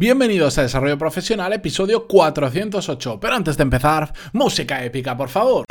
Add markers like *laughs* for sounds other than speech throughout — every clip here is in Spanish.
Bienvenidos a Desarrollo Profesional, episodio 408. Pero antes de empezar, música épica, por favor.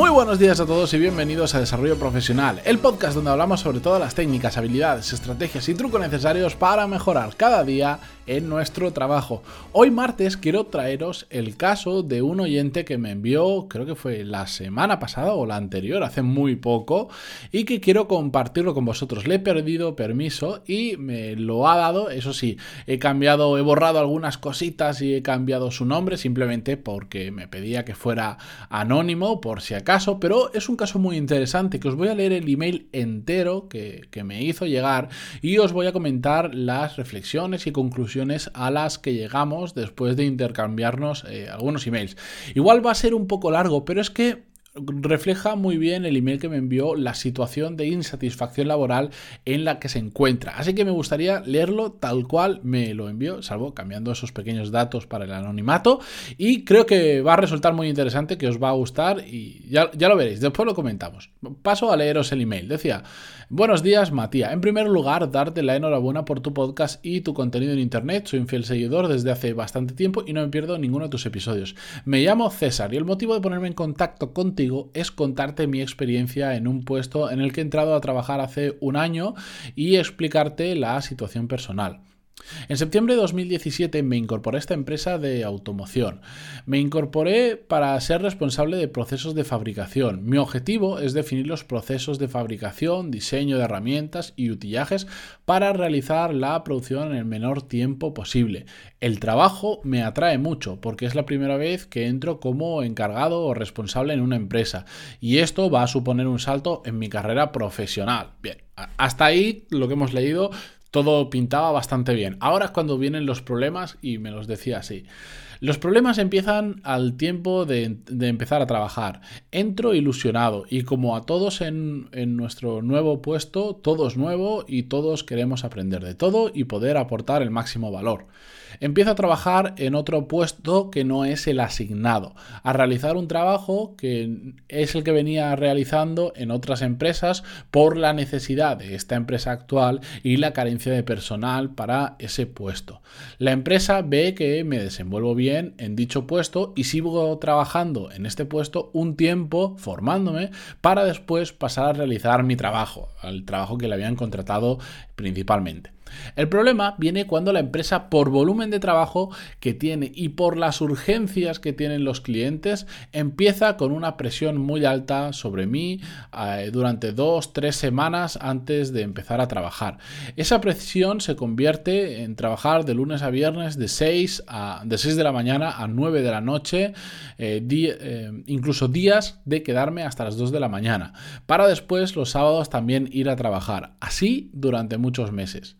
Muy buenos días a todos y bienvenidos a Desarrollo Profesional, el podcast donde hablamos sobre todas las técnicas, habilidades, estrategias y trucos necesarios para mejorar cada día en nuestro trabajo. Hoy martes quiero traeros el caso de un oyente que me envió, creo que fue la semana pasada o la anterior, hace muy poco, y que quiero compartirlo con vosotros. Le he perdido permiso y me lo ha dado, eso sí, he cambiado, he borrado algunas cositas y he cambiado su nombre simplemente porque me pedía que fuera anónimo por si caso, pero es un caso muy interesante que os voy a leer el email entero que, me hizo llegar y os voy a comentar las reflexiones y conclusiones a las que llegamos después de intercambiarnos eh, algunos emails. Igual va a ser un poco largo, pero es que refleja muy bien el email que me envió la situación de insatisfacción laboral en la que se encuentra. Así que me gustaría leerlo tal cual me lo envió, salvo cambiando esos pequeños datos para el anonimato. Y creo que va a resultar muy interesante, que os va a gustar y ya, ya lo veréis, después lo comentamos. Paso a leeros el email. Decía, buenos días Matías. En primer lugar, darte la enhorabuena por tu podcast y tu contenido en Internet. Soy un fiel seguidor desde hace bastante tiempo y no me pierdo ninguno de tus episodios. Me llamo César y el motivo de ponerme en contacto contigo es contarte mi experiencia en un puesto en el que he entrado a trabajar hace un año y explicarte la situación personal. En septiembre de 2017 me incorporé a esta empresa de automoción. Me incorporé para ser responsable de procesos de fabricación. Mi objetivo es definir los procesos de fabricación, diseño de herramientas y utillajes para realizar la producción en el menor tiempo posible. El trabajo me atrae mucho porque es la primera vez que entro como encargado o responsable en una empresa y esto va a suponer un salto en mi carrera profesional. Bien, hasta ahí lo que hemos leído todo pintaba bastante bien. Ahora es cuando vienen los problemas y me los decía así. Los problemas empiezan al tiempo de, empezar a trabajar. Entro ilusionado y como a todos en, en, nuestro nuevo puesto, todo es nuevo y todos queremos aprender de todo y poder aportar el máximo valor. Empiezo a trabajar en otro puesto que no es el asignado, a realizar un trabajo que es el que venía realizando en otras empresas por la necesidad de esta empresa actual y la carencia de personal para ese puesto. La empresa ve que me desenvuelvo bien en dicho puesto y sigo trabajando en este puesto un tiempo formándome para después pasar a realizar mi trabajo, el trabajo que le habían contratado principalmente. El problema viene cuando la empresa, por volumen de trabajo que tiene y por las urgencias que tienen los clientes, empieza con una presión muy alta sobre mí eh, durante dos, tres semanas antes de empezar a trabajar. Esa presión se convierte en trabajar de lunes a viernes de 6, a, de 6 de la mañana a 9 de la noche, eh, eh, incluso días de quedarme hasta las 2 de la mañana, para después los sábados también ir a trabajar. Así durante muchos meses.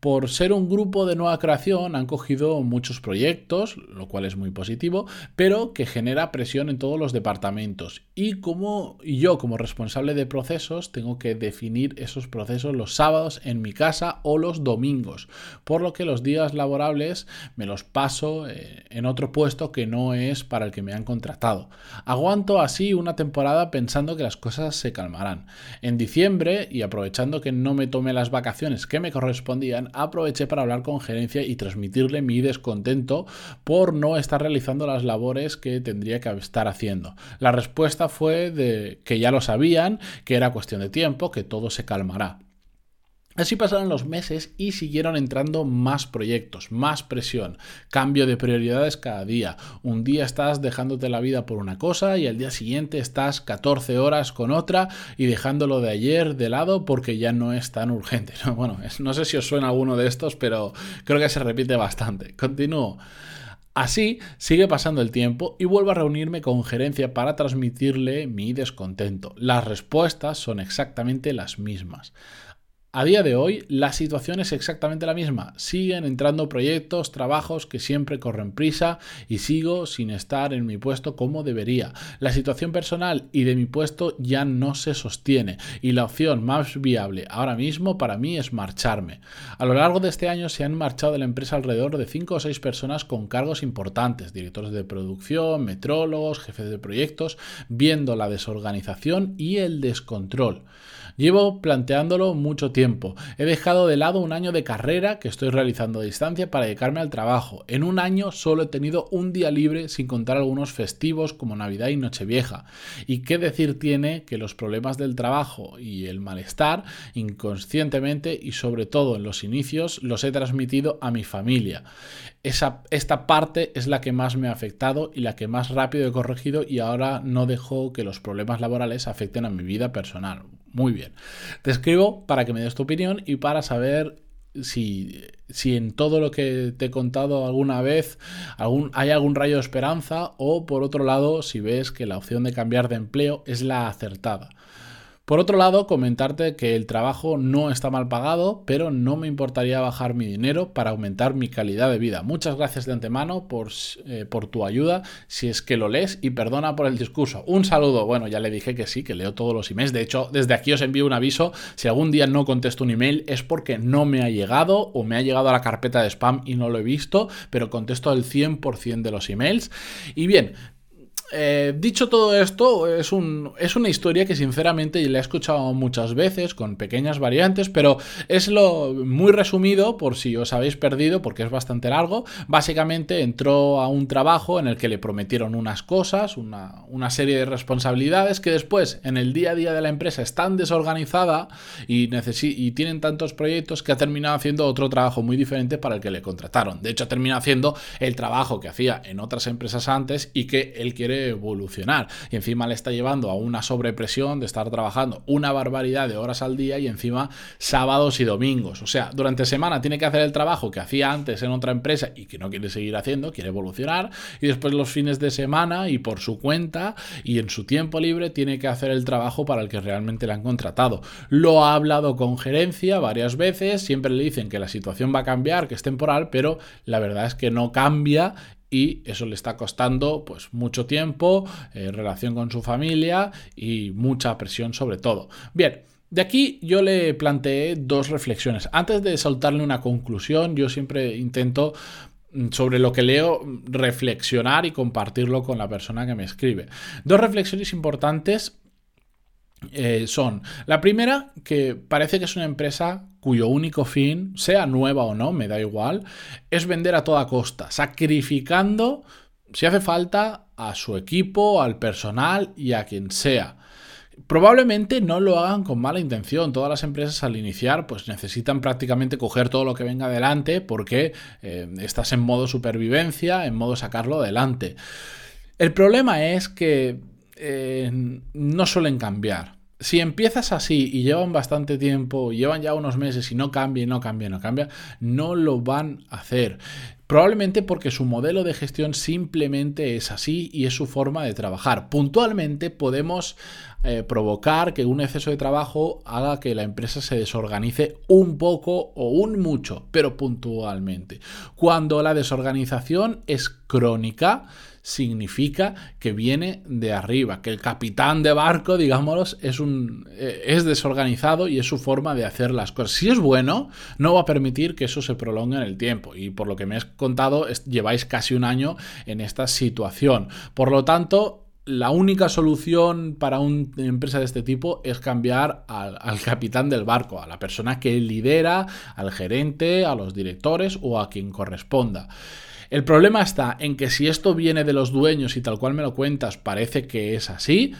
Por ser un grupo de nueva creación han cogido muchos proyectos, lo cual es muy positivo, pero que genera presión en todos los departamentos. Y como yo como responsable de procesos tengo que definir esos procesos los sábados en mi casa o los domingos, por lo que los días laborables me los paso eh, en otro puesto que no es para el que me han contratado. Aguanto así una temporada pensando que las cosas se calmarán. En diciembre, y aprovechando que no me tomé las vacaciones que me aproveché para hablar con gerencia y transmitirle mi descontento por no estar realizando las labores que tendría que estar haciendo. La respuesta fue de que ya lo sabían, que era cuestión de tiempo, que todo se calmará. Así pasaron los meses y siguieron entrando más proyectos, más presión, cambio de prioridades cada día. Un día estás dejándote la vida por una cosa y al día siguiente estás 14 horas con otra y dejándolo de ayer de lado porque ya no es tan urgente. Bueno, no sé si os suena alguno de estos, pero creo que se repite bastante. Continúo. Así sigue pasando el tiempo y vuelvo a reunirme con gerencia para transmitirle mi descontento. Las respuestas son exactamente las mismas. A día de hoy la situación es exactamente la misma. Siguen entrando proyectos, trabajos que siempre corren prisa y sigo sin estar en mi puesto como debería. La situación personal y de mi puesto ya no se sostiene y la opción más viable ahora mismo para mí es marcharme. A lo largo de este año se han marchado de la empresa alrededor de 5 o 6 personas con cargos importantes, directores de producción, metrólogos, jefes de proyectos, viendo la desorganización y el descontrol. Llevo planteándolo mucho tiempo. He dejado de lado un año de carrera que estoy realizando a distancia para dedicarme al trabajo. En un año solo he tenido un día libre sin contar algunos festivos como Navidad y Nochevieja. ¿Y qué decir tiene que los problemas del trabajo y el malestar inconscientemente y sobre todo en los inicios los he transmitido a mi familia? Esta parte es la que más me ha afectado y la que más rápido he corregido y ahora no dejo que los problemas laborales afecten a mi vida personal. Muy bien. Te escribo para que me des tu opinión y para saber si, si, en todo lo que te he contado alguna vez hay algún rayo de esperanza o por otro lado si ves que la opción de cambiar de empleo es la acertada. Por otro lado, comentarte que el trabajo no está mal pagado, pero no me importaría bajar mi dinero para aumentar mi calidad de vida. Muchas gracias de antemano por, eh, por, tu ayuda, si es que lo lees, y perdona por el discurso. Un saludo. Bueno, ya le dije que sí, que leo todos los emails. De hecho, desde aquí os envío un aviso. Si algún día no contesto un email es porque no me ha llegado o me ha llegado a la carpeta de spam y no lo he visto, pero contesto el 100% de los emails. Y bien, eh, dicho todo esto, es, un, es, una historia que sinceramente la he escuchado muchas veces con pequeñas variantes, pero es lo muy resumido por si os habéis perdido porque es bastante largo. Básicamente entró a un trabajo en el que le prometieron unas cosas, una, una serie de responsabilidades que después en el día a día de la empresa están desorganizada y, y tienen tantos proyectos que ha terminado haciendo otro trabajo muy diferente para el que le contrataron. De hecho, ha terminado haciendo el trabajo que hacía en otras empresas antes y que él quiere evolucionar. Y encima le está llevando a una sobrepresión de estar trabajando una barbaridad de horas al día y encima sábados y domingos. O sea, durante semana tiene que hacer el trabajo que hacía antes en otra empresa y que no quiere seguir haciendo, quiere evolucionar. Y después los fines de semana y por su cuenta y en su tiempo libre tiene que hacer el trabajo para el que realmente le han contratado. Lo ha hablado con gerencia varias veces, siempre le dicen que la situación va a cambiar, que es temporal, pero la verdad es que no cambia y eso le está costando pues mucho tiempo, eh, relación con su familia y mucha presión sobre todo. Bien, de aquí yo le planteé dos reflexiones. Antes de soltarle una conclusión, yo siempre intento mm, sobre lo que leo reflexionar y compartirlo con la persona que me escribe. Dos reflexiones importantes eh, son, la primera, que parece que es una empresa cuyo único fin, sea nueva o no, me da igual, es vender a toda costa, sacrificando, si hace falta, a su equipo, al personal y a quien sea. Probablemente no lo hagan con mala intención. Todas las empresas al iniciar pues necesitan prácticamente coger todo lo que venga adelante porque eh, estás en modo supervivencia, en modo sacarlo adelante. El problema es que eh, no suelen cambiar. Si empiezas así y llevan bastante tiempo, llevan ya unos meses y no cambia, no cambia, no cambia, no lo van a hacer. Probablemente porque su modelo de gestión simplemente es así y es su forma de trabajar. Puntualmente podemos eh, provocar que un exceso de trabajo haga que la empresa se desorganice un poco o un mucho, pero puntualmente. Cuando la desorganización es crónica, significa que viene de arriba, que el capitán de barco, digámoslo, es, un, eh, es desorganizado y es su forma de hacer las cosas. Si es bueno, no va a permitir que eso se prolongue en el tiempo. Y por lo que me has contado, lleváis casi un año en esta situación. Por lo tanto, la única solución para una empresa de este tipo es cambiar al, al, capitán del barco, a la persona que lidera, al gerente, a los directores o a quien corresponda. El problema está en que si esto viene de los dueños y tal cual me lo cuentas parece que es así,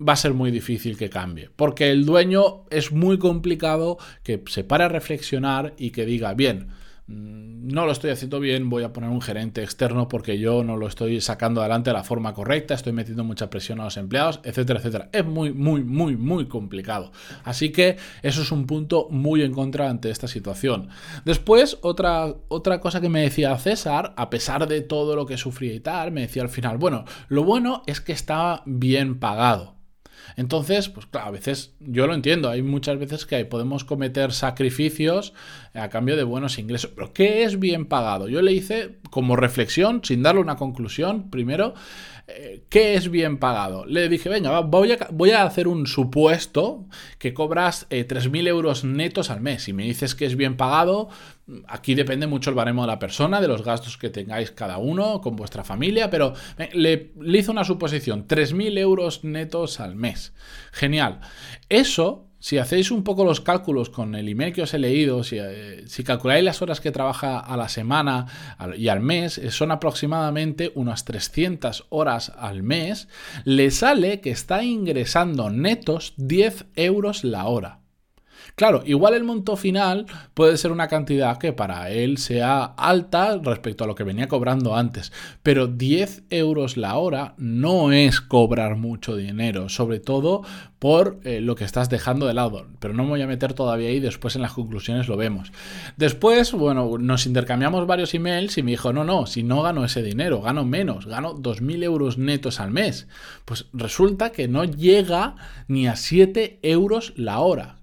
va a ser muy difícil que cambie. Porque el dueño es muy complicado que se pare a reflexionar y que diga, bien, no lo estoy haciendo bien, voy a poner un gerente externo porque yo no lo estoy sacando adelante de la forma correcta, estoy metiendo mucha presión a los empleados, etcétera, etcétera. Es muy, muy, muy, muy complicado. Así que eso es un punto muy en contra ante esta situación. Después, otra, otra cosa que me decía César, a pesar de todo lo que sufría y tal, me decía al final, bueno, lo bueno es que estaba bien pagado. Entonces, pues claro, a veces yo lo entiendo, hay muchas veces que podemos cometer sacrificios a cambio de buenos ingresos. Pero ¿qué es bien pagado? Yo le hice como reflexión, sin darle una conclusión, primero, eh, ¿qué es bien pagado? Le dije, venga, voy a, voy a hacer un supuesto que cobras 3.000 eh, euros netos al mes. Si me dices que es bien pagado, aquí depende mucho el baremo de la persona, de los gastos que tengáis cada uno con vuestra familia, pero eh, le, le hice una suposición, 3.000 euros netos al mes. Genial. Eso si hacéis un poco los cálculos con el email que os he leído, si, eh, calculáis las horas que trabaja a la semana y al mes, eh, son aproximadamente unas 300 horas al mes, le sale que está ingresando netos 10 euros la hora. Claro, igual el monto final puede ser una cantidad que para él sea alta respecto a lo que venía cobrando antes, pero 10 euros la hora no es cobrar mucho dinero, sobre todo por eh, lo que estás dejando de lado. Pero no me voy a meter todavía ahí, después en las conclusiones lo vemos. Después, bueno, nos intercambiamos varios emails y me dijo, no, no, si no gano ese dinero, gano menos, gano 2.000 euros netos al mes. Pues resulta que no llega ni a 7 euros la hora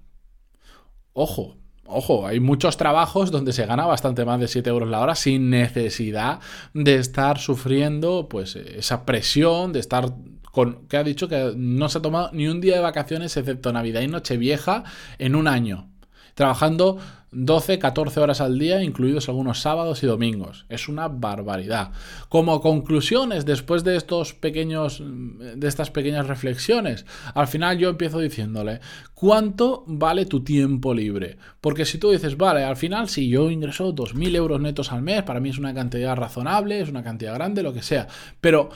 Ojo, Ojo, hay muchos trabajos donde se gana bastante más de 7 euros la hora sin necesidad de estar sufriendo pues esa presión, de estar con... que ha dicho que no se ha tomado ni un día de vacaciones excepto Navidad y Nochevieja en un año trabajando 12, 14 horas al día, incluidos algunos sábados y domingos. Es una barbaridad. Como conclusiones, después de estos pequeños, de estas pequeñas reflexiones, al final yo empiezo diciéndole, ¿cuánto vale tu tiempo libre? Porque si tú dices, vale, al final si yo ingreso 2.000 euros netos al mes, para mí es una cantidad razonable, es una cantidad grande, lo que sea, pero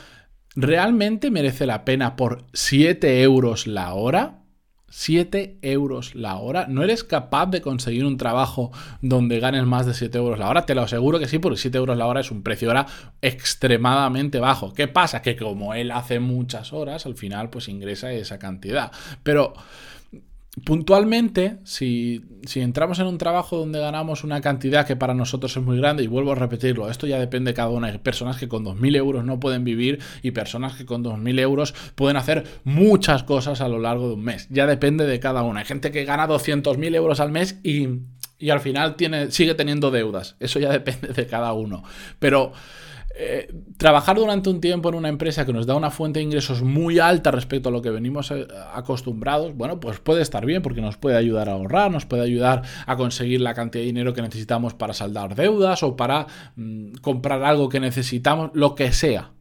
¿realmente merece la pena por 7 euros la hora? 7 euros la hora. ¿No eres capaz de conseguir un trabajo donde ganes más de 7 euros la hora? Te lo aseguro que sí, porque 7 euros la hora es un precio hora extremadamente bajo. ¿Qué pasa? Que como él hace muchas horas, al final pues ingresa esa cantidad. Pero puntualmente, si, entramos en un trabajo donde ganamos una cantidad que para nosotros es muy grande, y vuelvo a repetirlo, esto ya depende de cada una. Hay personas que con 2.000 euros no pueden vivir y personas que con 2.000 euros pueden hacer muchas cosas a lo largo de un mes. Ya depende de cada una. Hay gente que gana 200.000 euros al mes y, y al final tiene, sigue teniendo deudas. Eso ya *laughs* depende de cada uno. Pero eh, trabajar durante un tiempo en una empresa que nos da una fuente de ingresos muy alta respecto a lo que venimos eh, acostumbrados, bueno, pues puede estar bien porque nos puede ayudar a ahorrar, nos puede ayudar a conseguir la cantidad de dinero que necesitamos para saldar deudas o para mm, comprar algo que necesitamos, lo que sea.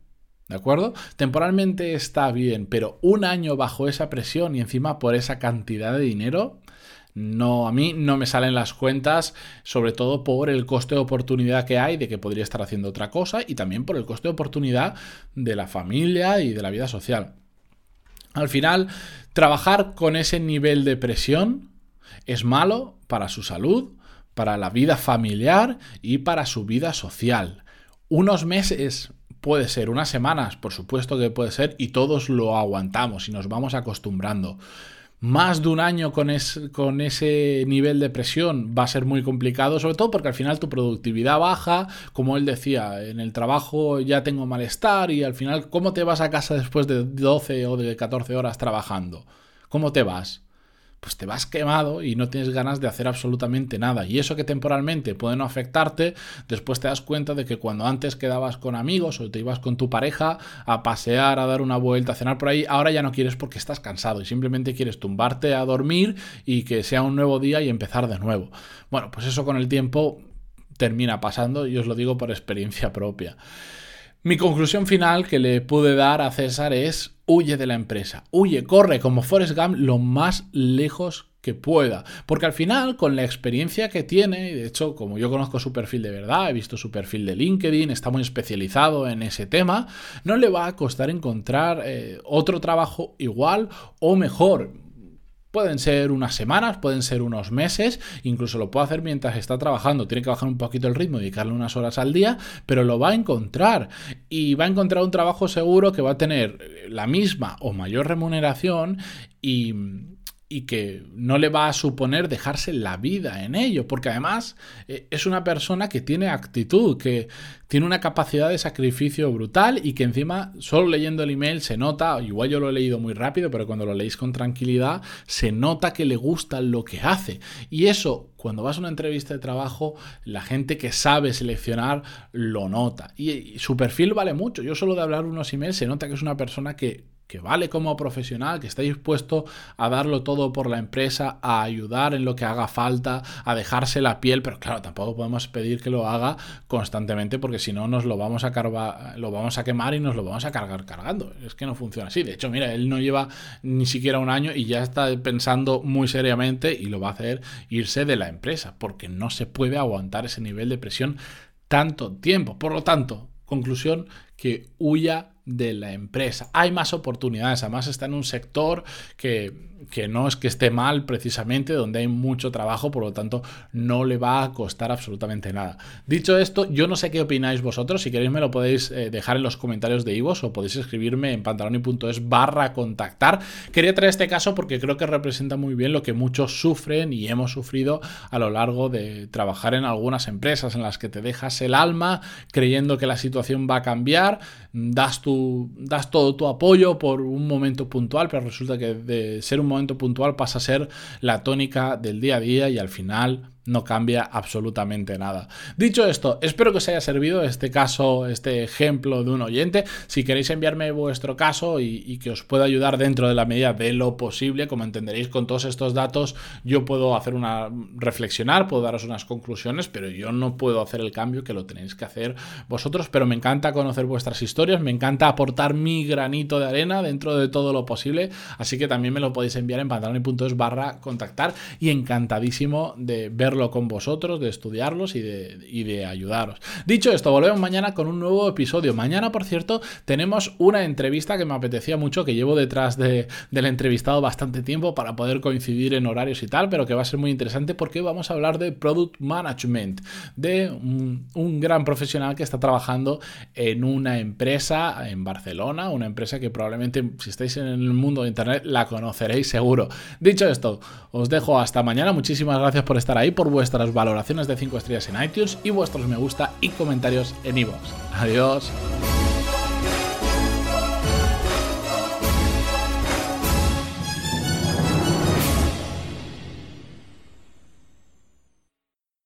¿De acuerdo? Temporalmente está bien, pero un año bajo esa presión y encima por esa cantidad de dinero, no, a mí no me salen las cuentas, sobre todo por el coste de oportunidad que hay de que podría estar haciendo otra cosa y también por el coste de oportunidad de la familia y de la vida social. Al final, trabajar con ese nivel de presión es malo para su salud, para la vida familiar y para su vida social. Unos meses puede ser, unas semanas, por supuesto que puede ser, y todos lo aguantamos y nos vamos acostumbrando más de un año con, con, ese nivel de presión va a ser muy complicado, sobre todo porque al final tu productividad baja, como él decía, en el trabajo ya tengo malestar y al final, ¿cómo te vas a casa después de 12 o de 14 horas trabajando? ¿Cómo te vas? Pues te vas quemado y no tienes ganas de hacer absolutamente nada. Y eso que temporalmente puede no afectarte, después te das cuenta de que cuando antes quedabas con amigos o te ibas con tu pareja a pasear, a dar una vuelta, a cenar por ahí, ahora ya no quieres porque estás cansado y simplemente quieres tumbarte a dormir y que sea un nuevo día y empezar de nuevo. Bueno, pues eso con el tiempo termina pasando y os lo digo por experiencia propia. Mi conclusión final que le pude dar a César es huye de la empresa, huye, corre como Forrest Gump lo más lejos que pueda. Porque al final, con la experiencia que tiene, y de hecho, como yo conozco su perfil de verdad, he visto su perfil de LinkedIn, está muy especializado en ese tema, no le va a costar encontrar eh, otro trabajo igual o mejor. Pueden ser unas semanas, pueden ser unos meses, incluso lo puede hacer mientras está trabajando. Tiene que bajar un poquito el ritmo, dedicarle unas horas al día, pero lo va a encontrar. Y va a encontrar un trabajo seguro que va a tener la misma o mayor remuneración y, y que no le va a suponer dejarse la vida en ello, porque además eh, es una persona que tiene actitud, que tiene una capacidad de sacrificio brutal y que encima solo leyendo el email se nota, igual yo lo he leído muy rápido, pero cuando lo leéis con tranquilidad, se nota que le gusta lo que hace. Y eso, cuando vas a una entrevista de trabajo, la gente que sabe seleccionar lo nota. Y, su perfil vale mucho. Yo solo de hablar unos emails se nota que es una persona que que vale como profesional, que está dispuesto a darlo todo por la empresa, a ayudar en lo que haga falta, a dejarse la piel, pero claro, tampoco podemos pedir que lo haga constantemente porque si no nos lo vamos a cargar, lo vamos a quemar y nos lo vamos a cargar cargando. Es que no funciona así. De hecho, mira, él no lleva ni siquiera un año y ya está pensando muy seriamente y lo va a hacer irse de la empresa porque no se puede aguantar ese nivel de presión tanto tiempo. Por lo tanto, conclusión, que huya de la empresa. Hay más oportunidades, además está en un sector que, que, no es que esté mal precisamente, donde hay mucho trabajo, por lo tanto no le va a costar absolutamente nada. Dicho esto, yo no sé qué opináis vosotros, si queréis me lo podéis eh, dejar en los comentarios de Ivos o podéis escribirme en pantaloni.es barra contactar. Quería traer este caso porque creo que representa muy bien lo que muchos sufren y hemos sufrido a lo largo de trabajar en algunas empresas en las que te dejas el alma creyendo que la situación va a cambiar, das tu das todo tu apoyo por un momento puntual, pero resulta que de ser un momento puntual pasa a ser la tónica del día a día y al final no cambia absolutamente nada. Dicho esto, espero que os haya servido este caso, este ejemplo de un oyente. Si queréis enviarme vuestro caso y, que os pueda ayudar dentro de la medida de lo posible, como entenderéis con todos estos datos, yo puedo hacer una reflexionar, puedo daros unas conclusiones, pero yo no puedo hacer el cambio que lo tenéis que hacer vosotros. Pero me encanta conocer vuestras historias, me encanta aportar mi granito de arena dentro de todo lo posible. Así que también me lo podéis enviar en pantaloni.es barra contactar y encantadísimo de con vosotros, de estudiarlos y de, y de ayudaros. Dicho esto, volvemos mañana con un nuevo episodio. Mañana, por cierto, tenemos una entrevista que me apetecía mucho, que llevo detrás de, del entrevistado bastante tiempo para poder coincidir en horarios y tal, pero que va a ser muy interesante porque vamos a hablar de Product Management, de un gran profesional que está trabajando en una empresa en Barcelona, una empresa que probablemente si estáis en el mundo de Internet la conoceréis seguro. Dicho esto, os dejo hasta mañana. Muchísimas gracias por estar ahí por vuestras valoraciones de 5 estrellas en iTunes y vuestros me gusta y comentarios en iVoox. Adiós.